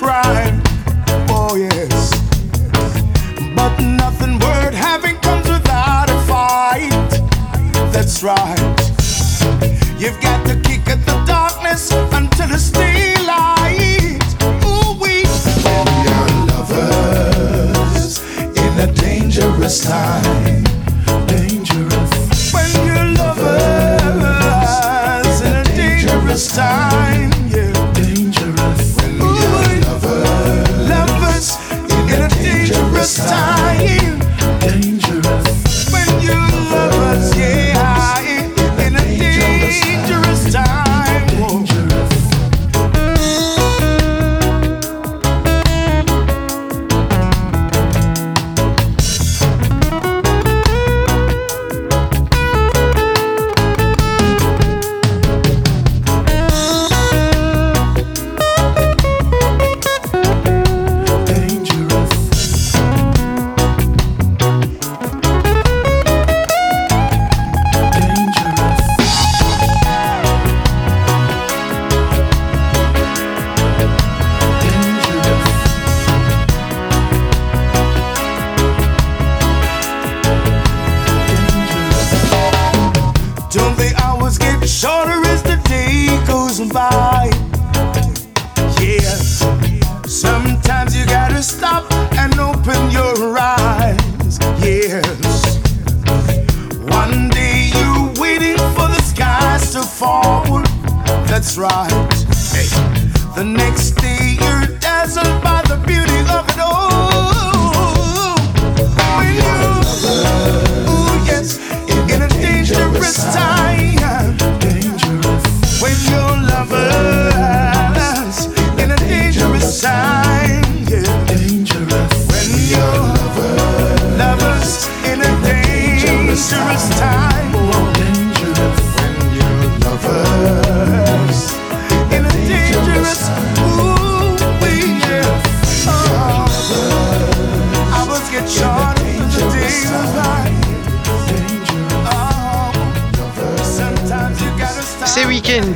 Crime. Oh yes. But nothing worth having comes without a fight. That's right. You've got to kick at the darkness until it's daylight. Ooh, we are lovers in a dangerous time.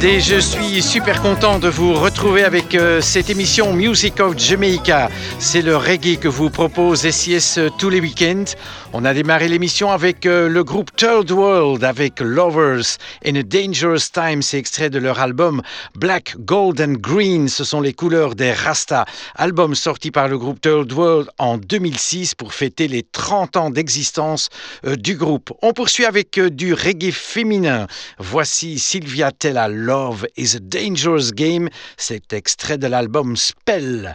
Et je suis super content de vous retrouver avec euh, cette émission Music of Jamaica. C'est le reggae que vous propose SIS euh, tous les week-ends. On a démarré l'émission avec euh, le groupe Third World avec Lovers in a Dangerous Time. C'est extrait de leur album Black, Gold and Green. Ce sont les couleurs des Rasta. Album sorti par le groupe Third World en 2006 pour fêter les 30 ans d'existence euh, du groupe. On poursuit avec du reggae féminin. Voici Sylvia Tella, Love is a Dangerous Game. C'est extrait de l'album Spell.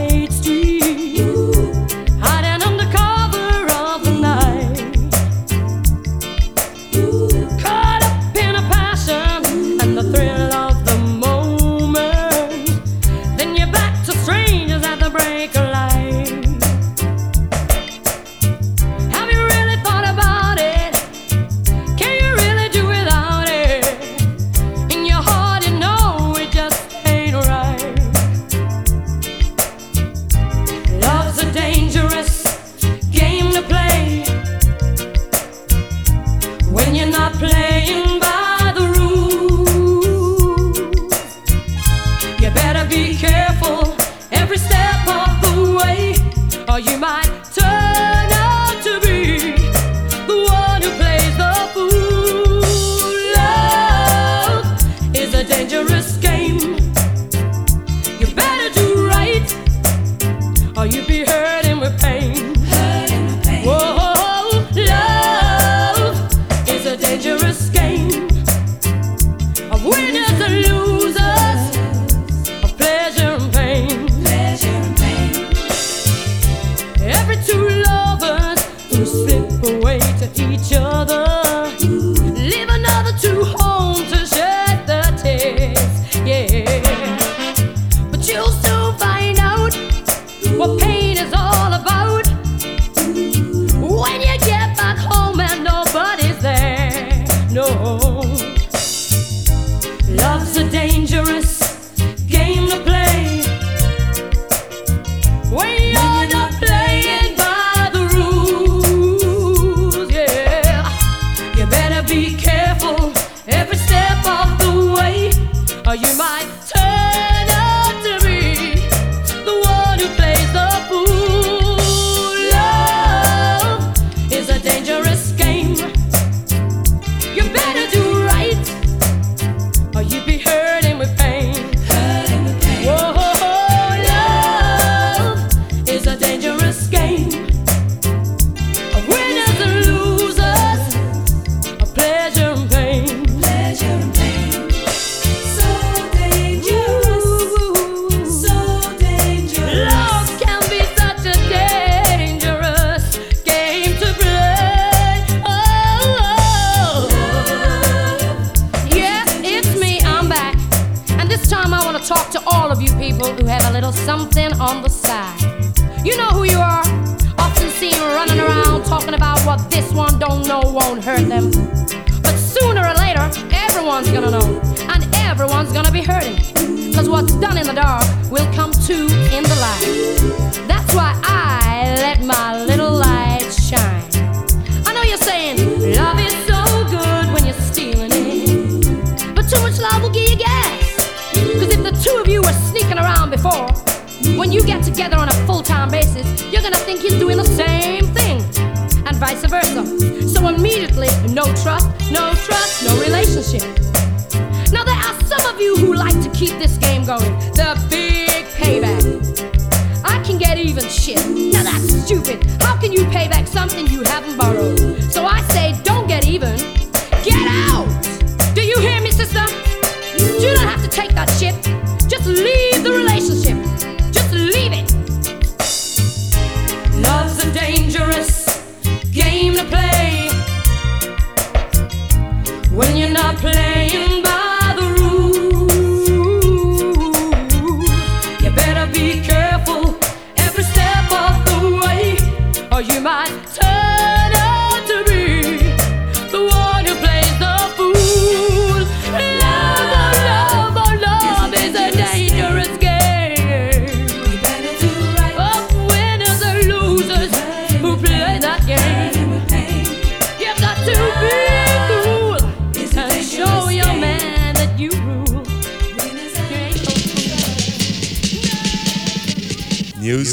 hurt them. But sooner or later, everyone's gonna know, and everyone's gonna be hurting. Cause what's done in the dark will come to in the light. That's why I let my little light shine. I know you're saying, love is so good when you're stealing it. But too much love will give you gas. Cause if the two of you were sneaking around before, when you get together on a full time basis, you're gonna think he's doing the same thing, and vice versa immediately no trust, no trust, no relationship. Now, there are some of you who like to keep this game going. The big payback. I can get even shit. Now, that's stupid. How can you pay back something you haven't borrowed? So I say,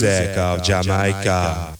music of Jamaica.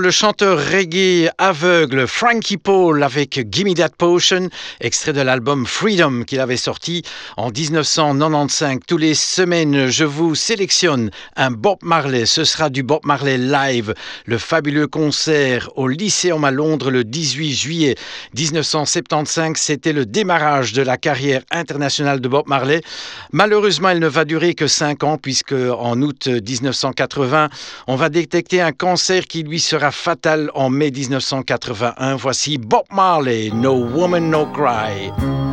Le chanteur reggae aveugle Frankie Paul avec Gimme That Potion, extrait de l'album Freedom qu'il avait sorti en 1995. Tous les semaines, je vous sélectionne un Bob Marley. Ce sera du Bob Marley live, le fabuleux concert au Lycéum à Londres le 18 juillet 1975. C'était le démarrage de la carrière internationale de Bob Marley. Malheureusement, elle ne va durer que 5 ans puisque en août 1980, on va détecter un cancer qui lui sera fatal en mai 1981. Voici Bob Marley, No Woman, No Cry.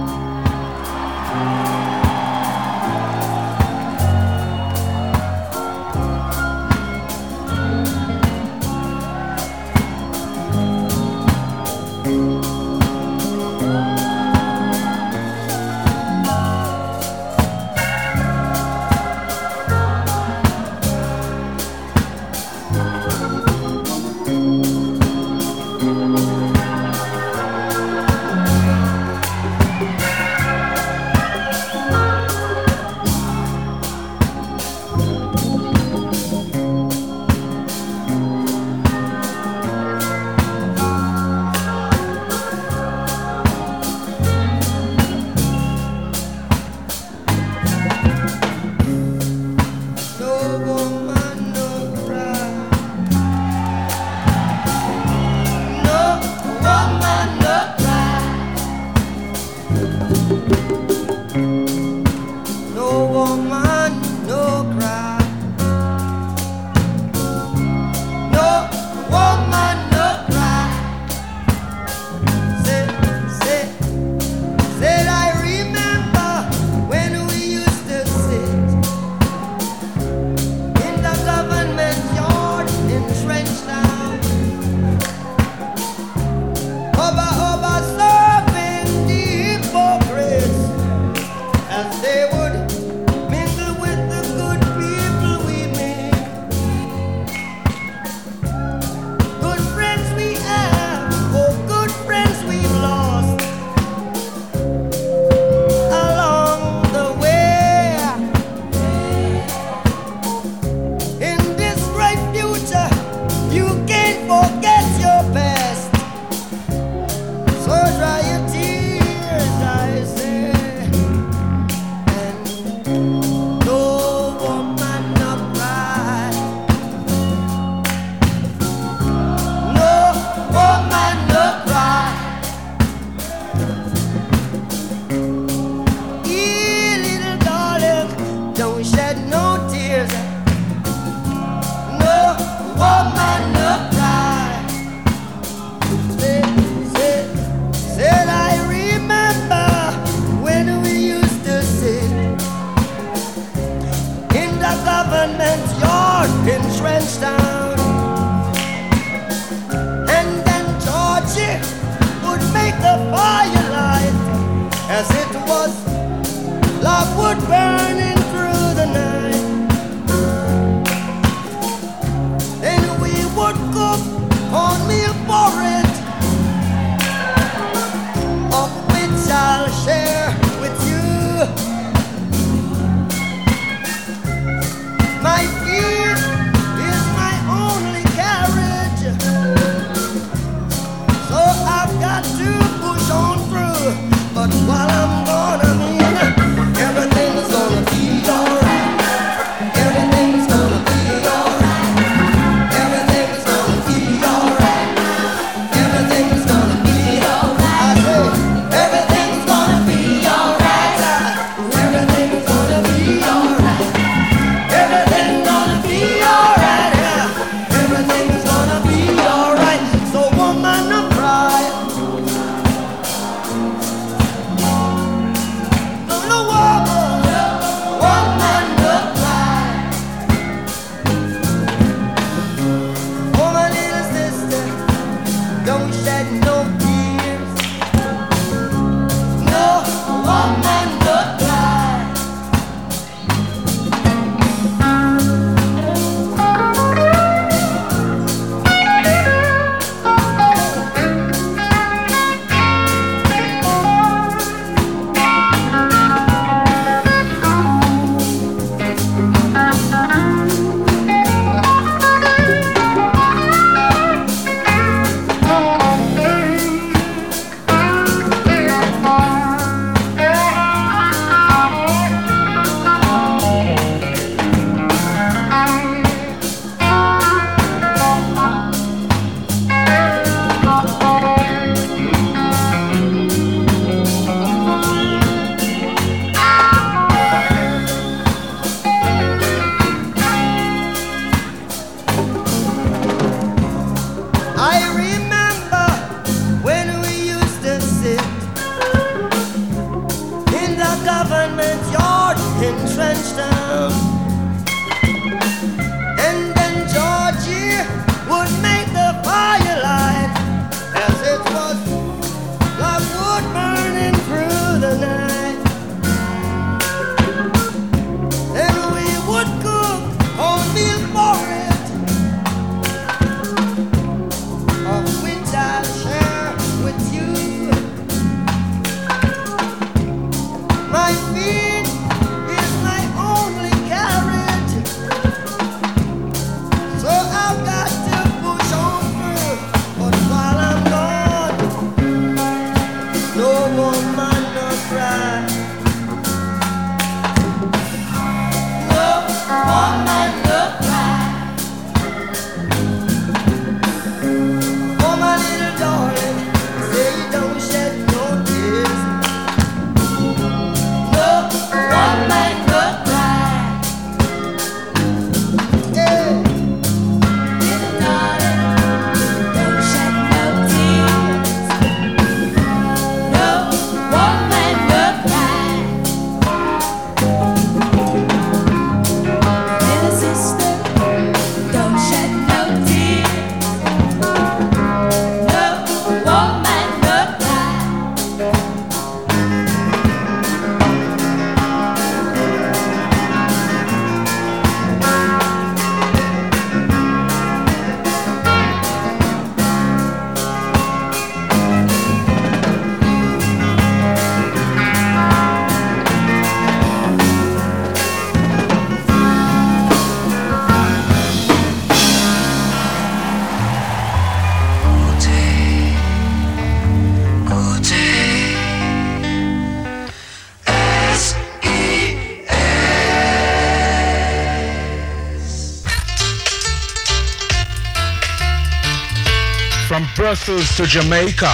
To Jamaica.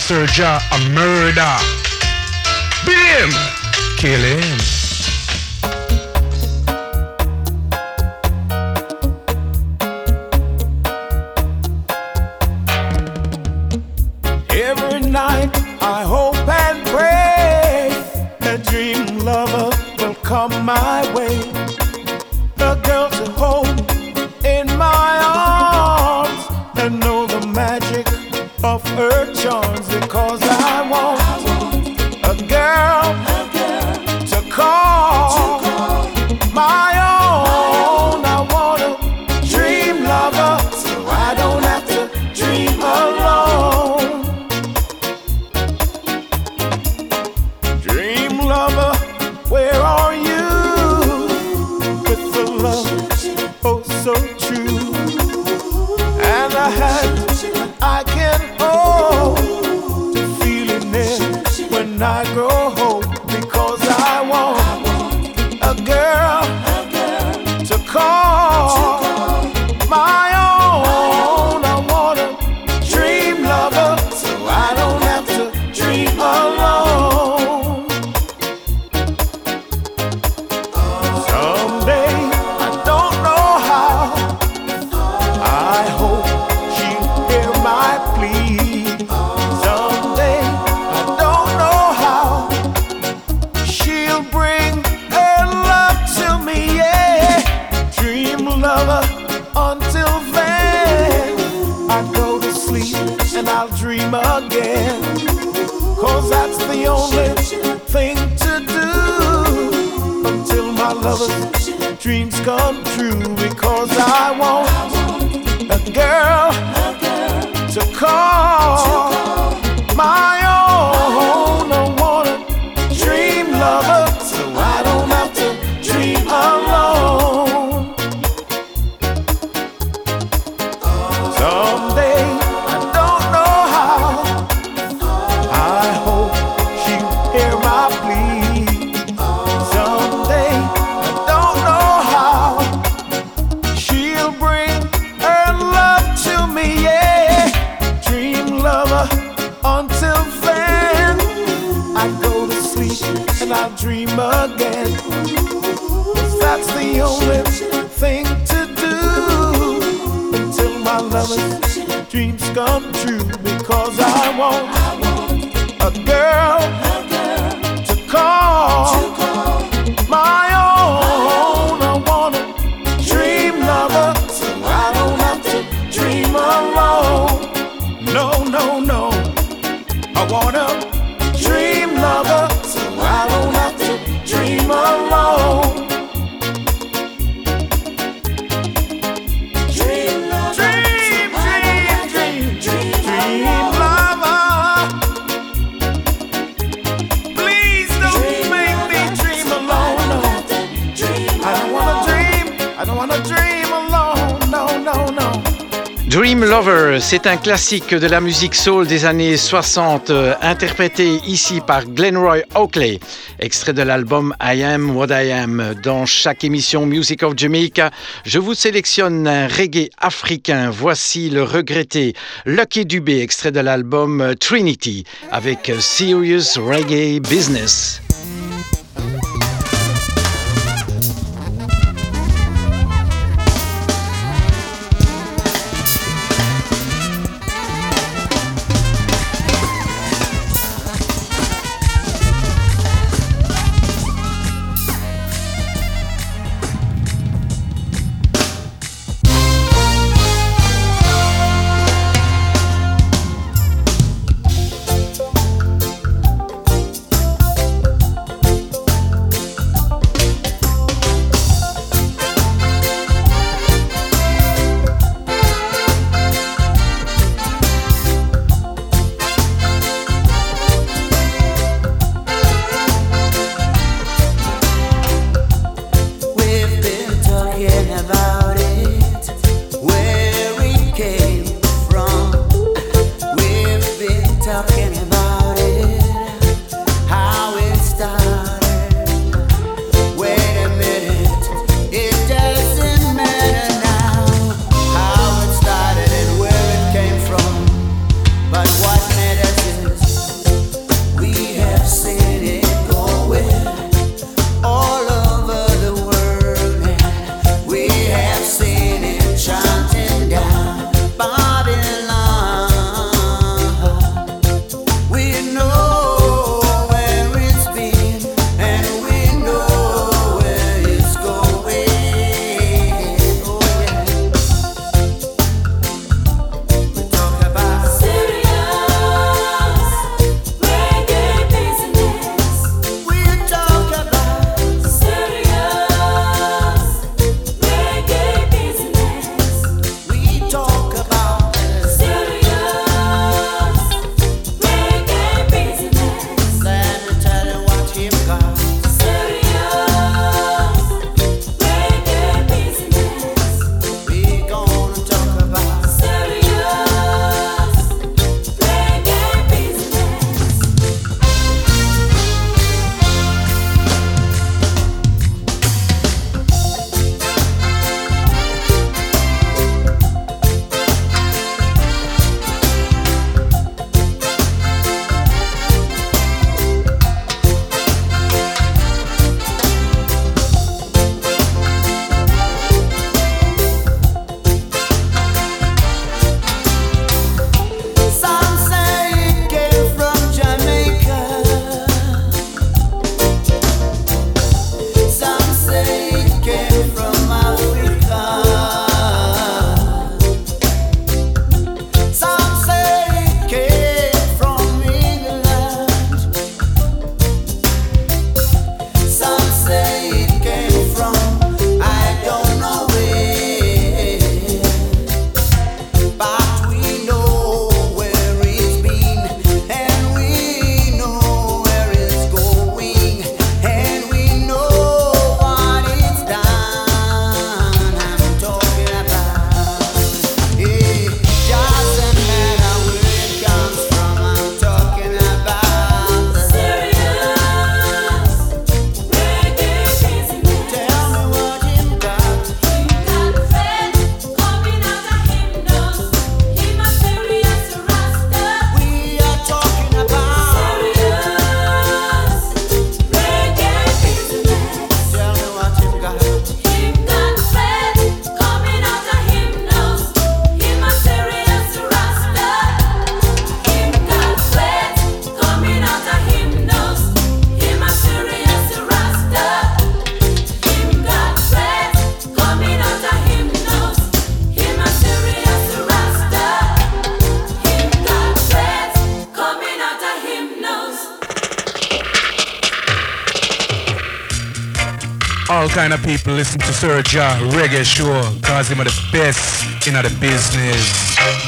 Sirja a murder. Beat him! Kill him. come true. wanna Dream Lover, c'est un classique de la musique soul des années 60, euh, interprété ici par Glenroy Oakley, extrait de l'album I Am What I Am. Dans chaque émission Music of Jamaica, je vous sélectionne un reggae africain. Voici le regretté Lucky Dubé, extrait de l'album euh, Trinity, avec euh, Serious Reggae Business. Sir Ja Reggae Show, cause him are the best in the business.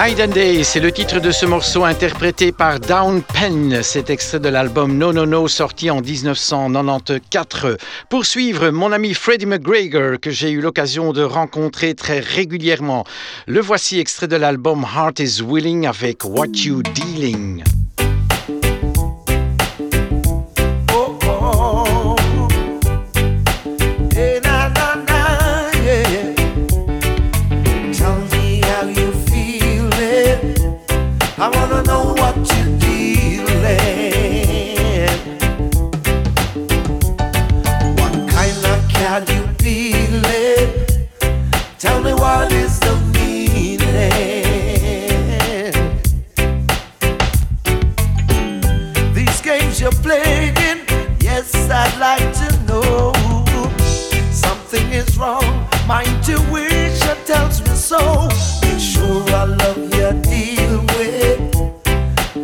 Night and Day, c'est le titre de ce morceau interprété par Down Pen. C'est extrait de l'album No No No sorti en 1994. Pour suivre, mon ami Freddie McGregor, que j'ai eu l'occasion de rencontrer très régulièrement. Le voici extrait de l'album Heart is Willing avec What You Dealing. So. Make sure I love your deal with,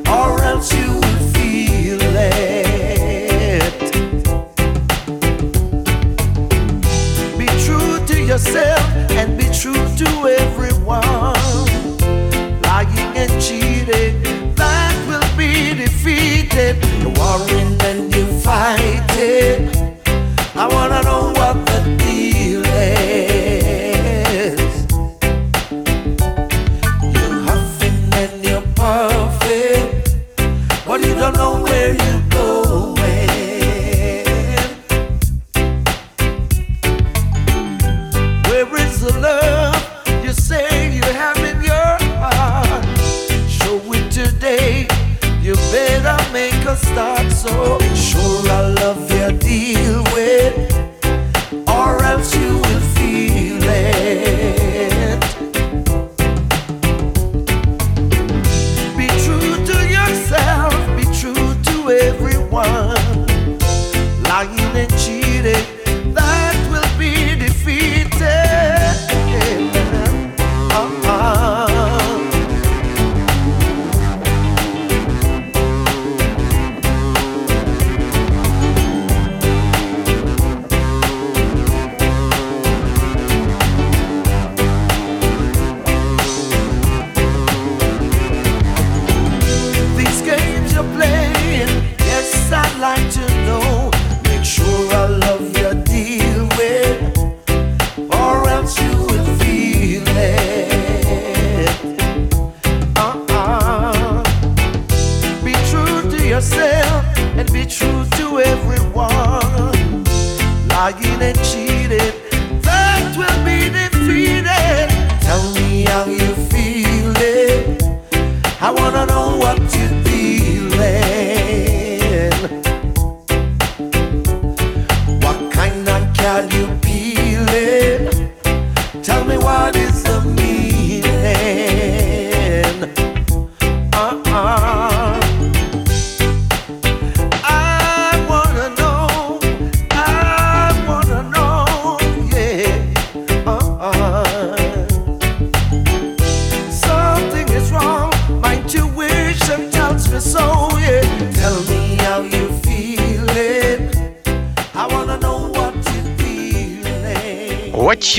or else you will feel it. Be true to yourself and be true to everyone. Lying and cheating, that will be defeated. You're warring and start. So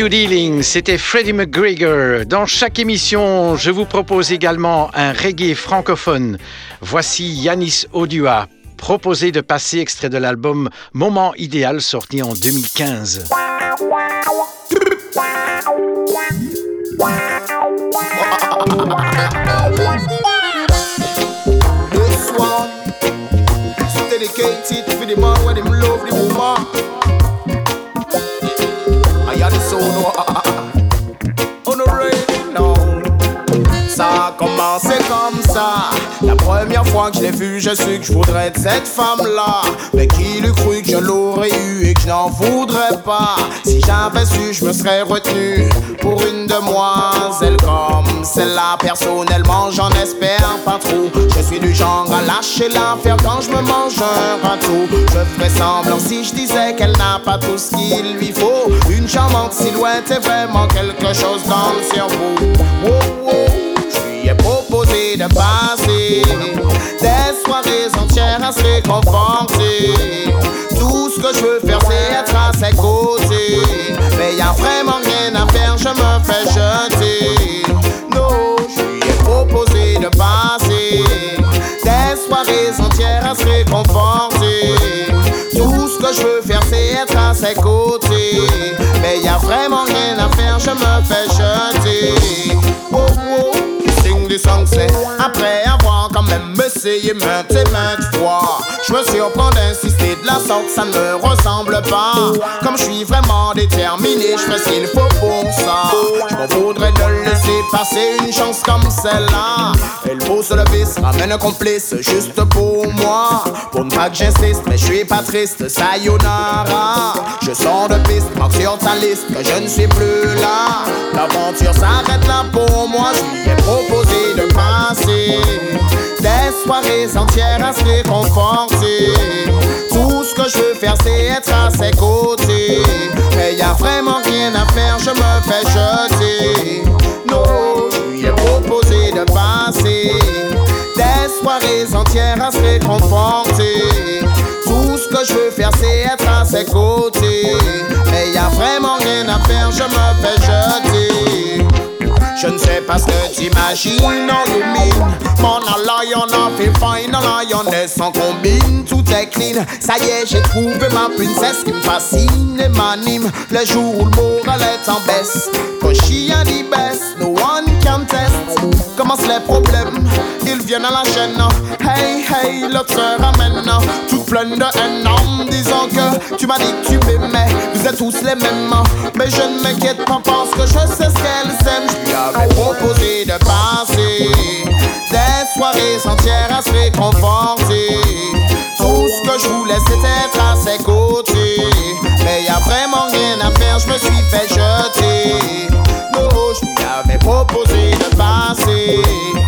Dealing, c'était Freddie McGregor. Dans chaque émission, je vous propose également un reggae francophone. Voici Yanis Odua, proposé de passer extrait de l'album Moment idéal sorti en 2015. This one is dedicated for the man when him love the woman. I Ça a commencé comme ça. La première fois que je l'ai vue, je suis que je voudrais être cette femme-là. Mais qui l'eût cru que je l'aurais eu et que je n'en voudrais pas? Si j'avais su, je me serais retenu pour une demoiselle comme celle-là. Personnellement, j'en espère pas trop. Je suis du genre à lâcher l'affaire quand je me mange un râteau. Je ferais semblant si je disais qu'elle n'a pas tout ce qu'il lui faut. Une charmante silhouette est vraiment quelque chose dans le cerveau. Wow, wow est proposé de passer des soirées entières à se réconforter. Tout ce que je veux faire, c'est être à ses côtés. Mais y a vraiment rien à faire, je me fais jeter. Non, je lui ai proposé de passer des soirées entières à se réconforter. Tout ce que je veux faire, c'est être à ses côtés. Mais y a vraiment rien à faire, je me fais jeter. Oh, oh, oh après avoir quand même essayé maintes et maintes fois. Je me surprends d'insister ça ne me ressemble pas. Comme je suis vraiment déterminé, je fais ce qu'il faut pour ça. Je m'en voudrais de laisser passer une chance comme celle-là. Elle pose le vice, ramène un complice juste pour moi. Pour ne pas que j'insiste, mais je suis pas triste, sayonara. Je sors de piste, marque sur ta liste que je ne suis plus là. L'aventure s'arrête là pour moi, je lui ai proposé de passer des soirées entières à se réconforter. Tout ce que je veux faire, c'est être à ses côtés. Mais y a vraiment rien à faire, je me fais jeter. Non, je lui proposé de passer des soirées entières à se réconforter. Tout ce que je veux faire, c'est être à ses côtés. Mais y a vraiment rien à faire, je me fais jeter. Je ne sais pas ce que t'imagines, non you mean Mon a lion, a fait fine, a lioness en combine, tout est clean. Ça y est, j'ai trouvé ma princesse qui me fascine et m'anime. Le jour où le moral est en baisse Quand chien dit baisse, no one can test. Commence les problèmes, ils viennent à la chaîne Hey, hey, l'autre se ramène Toute pleine de haine en disant que Tu m'as dit que tu m'aimais, vous êtes tous les mêmes Mais je ne m'inquiète pas parce que je sais ce qu'elles aiment. Je lui avais proposé de passer Des soirées entières à se réconforter. Tout ce que je voulais c'était être à ses côtés. Mais y a vraiment rien à faire, je me suis fait jeter. Non, je lui avais proposé de passer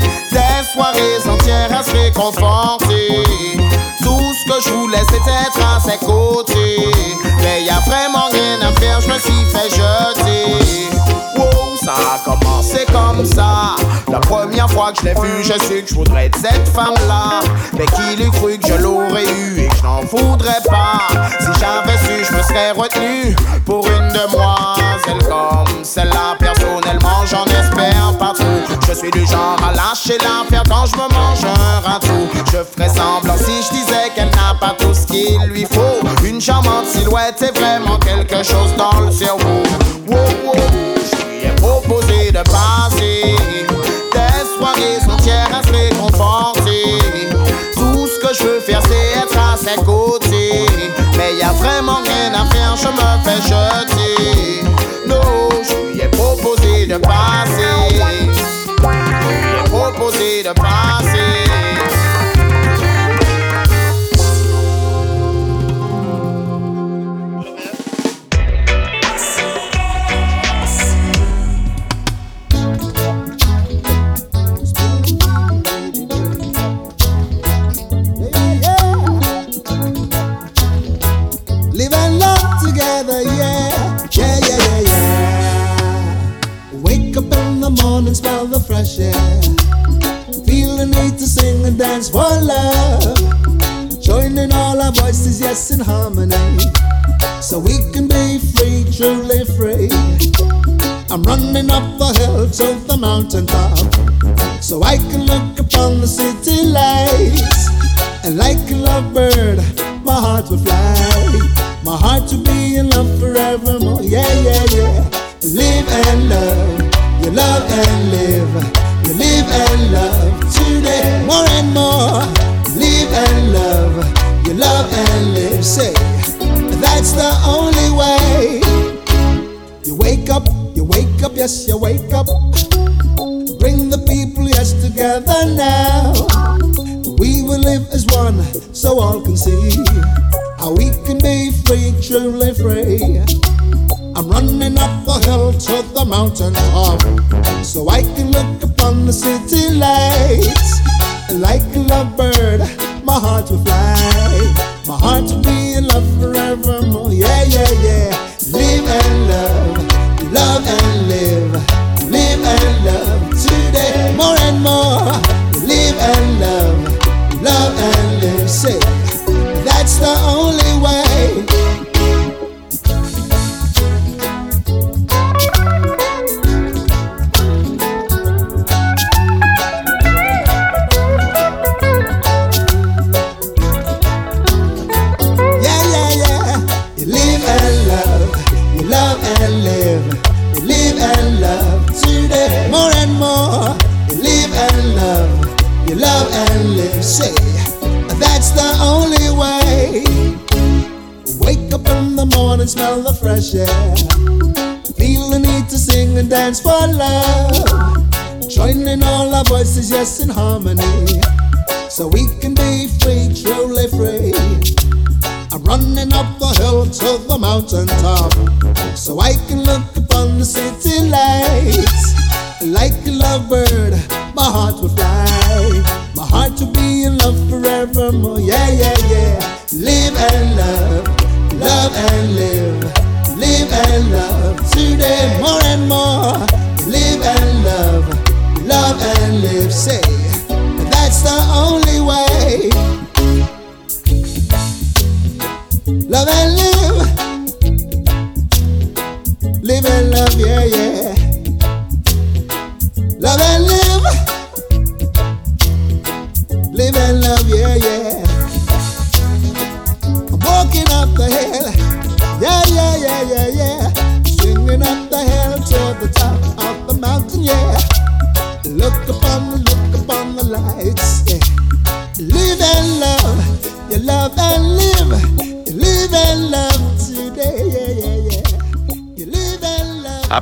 soirées entières à se réconforter. Tout ce que je voulais c'était à ses côtés. Mais y a vraiment rien à faire, je me suis fait jeter. Wow, ça a commencé comme ça. La première fois que je l'ai vue, je sais que je voudrais être cette femme-là. Mais qui l'eût cru que je l'aurais eu et que je n'en voudrais pas? Si j'avais su, je me serais retenu pour une demoiselle comme celle-là. Personnellement, j'en espère pas trop Je suis du genre à lâcher l'affaire quand je me mange un ratou Je ferais semblant si je disais qu'elle n'a pas tout ce qu'il lui faut. Une charmante silhouette est vraiment quelque chose dans le cerveau. Wow, wow, je lui ai proposé de passer. Des soirées entières à se réconforter. Tout ce que je veux faire c'est être à ses côtés. Mais y a vraiment rien à faire, je me fais jeter lui ai proposé upon the city lights. Like a lovebird, my heart will fly. My heart will be in love forevermore. Yeah, yeah, yeah. Live and love,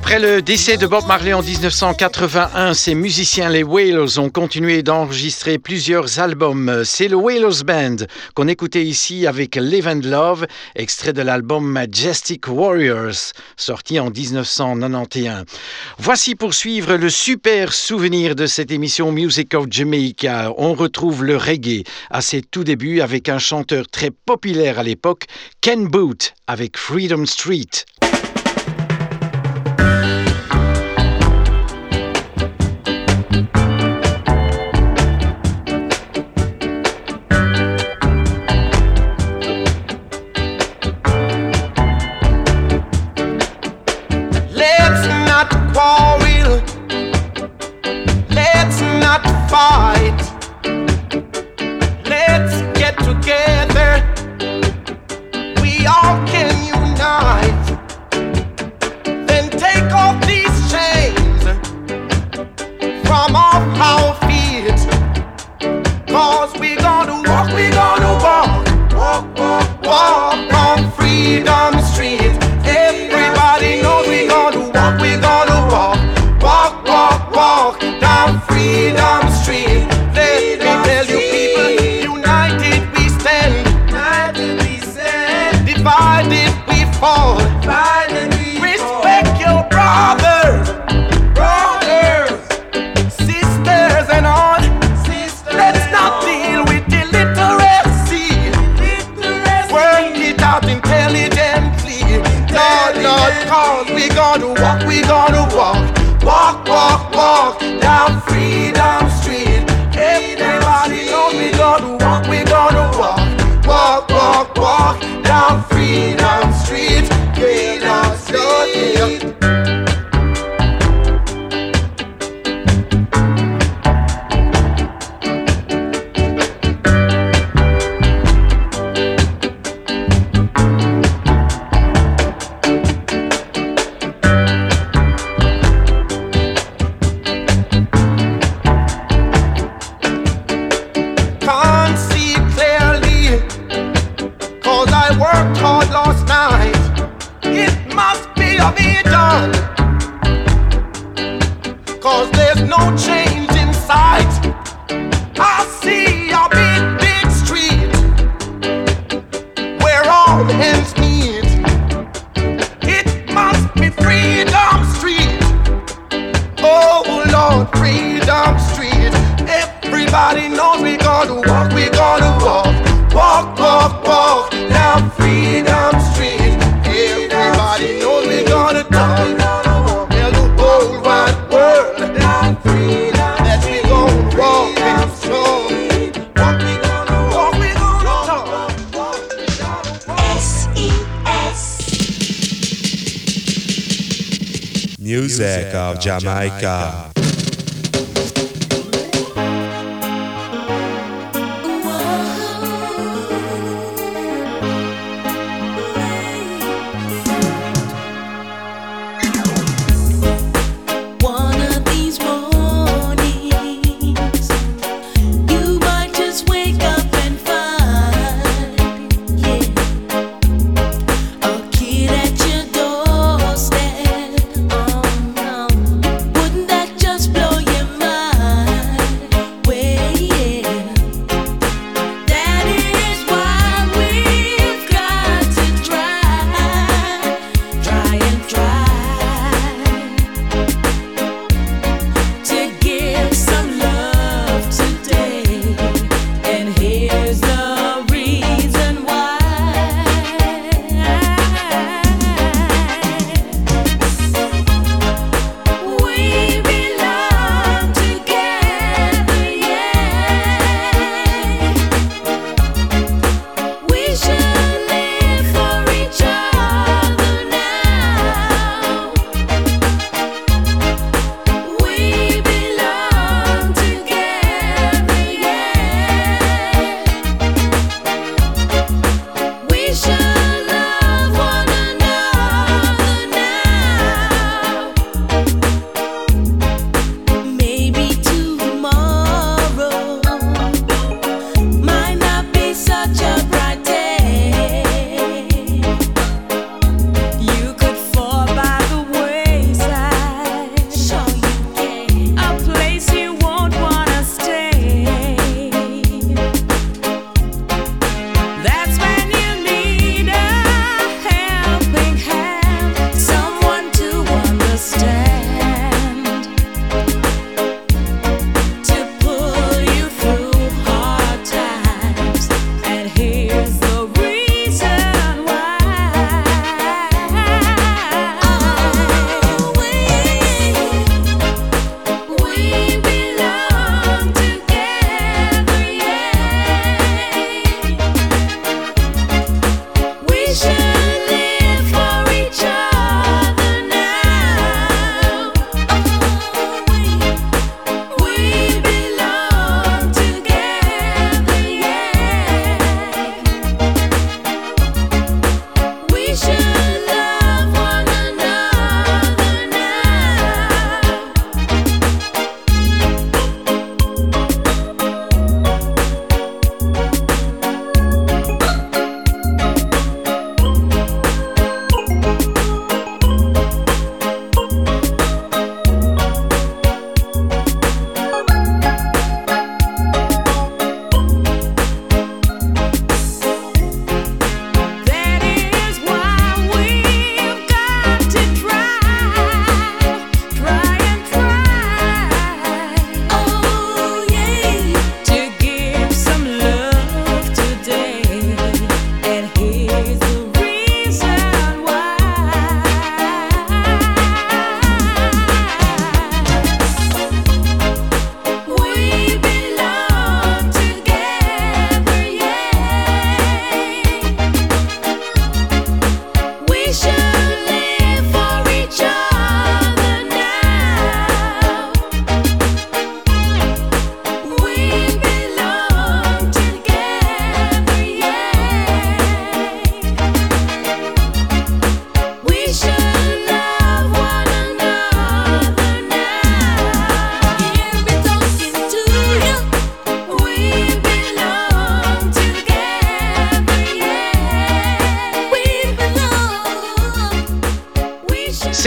Après le décès de Bob Marley en 1981, ses musiciens, les Whalers, ont continué d'enregistrer plusieurs albums. C'est le Whalers Band qu'on écoutait ici avec Live and Love, extrait de l'album Majestic Warriors, sorti en 1991. Voici pour suivre le super souvenir de cette émission Music of Jamaica. On retrouve le reggae à ses tout débuts avec un chanteur très populaire à l'époque, Ken Boot, avec Freedom Street it out intelligently. Lord, Lord, cause we gonna walk, we gonna walk. Walk, walk, walk, down freedom. Jamaica.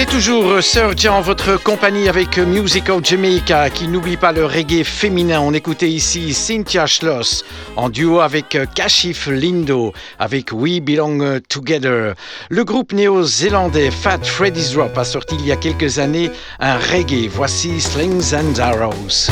Toujours Sir John, votre compagnie avec Music of Jamaica, qui n'oublie pas le reggae féminin. On écoutait ici Cynthia Schloss en duo avec Kashif Lindo, avec We Belong Together. Le groupe néo-zélandais Fat Freddy's Drop a sorti il y a quelques années un reggae. Voici Slings and Arrows.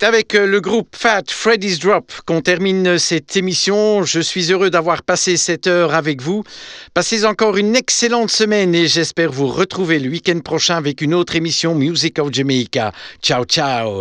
C'est avec euh, le groupe Fat Freddy's Drop qu'on termine cette émission. Je suis heureux d'avoir passé cette heure avec vous. Passez encore une excellente semaine et j'espère vous retrouver le week-end prochain avec une autre émission Music of Jamaica. Ciao, ciao.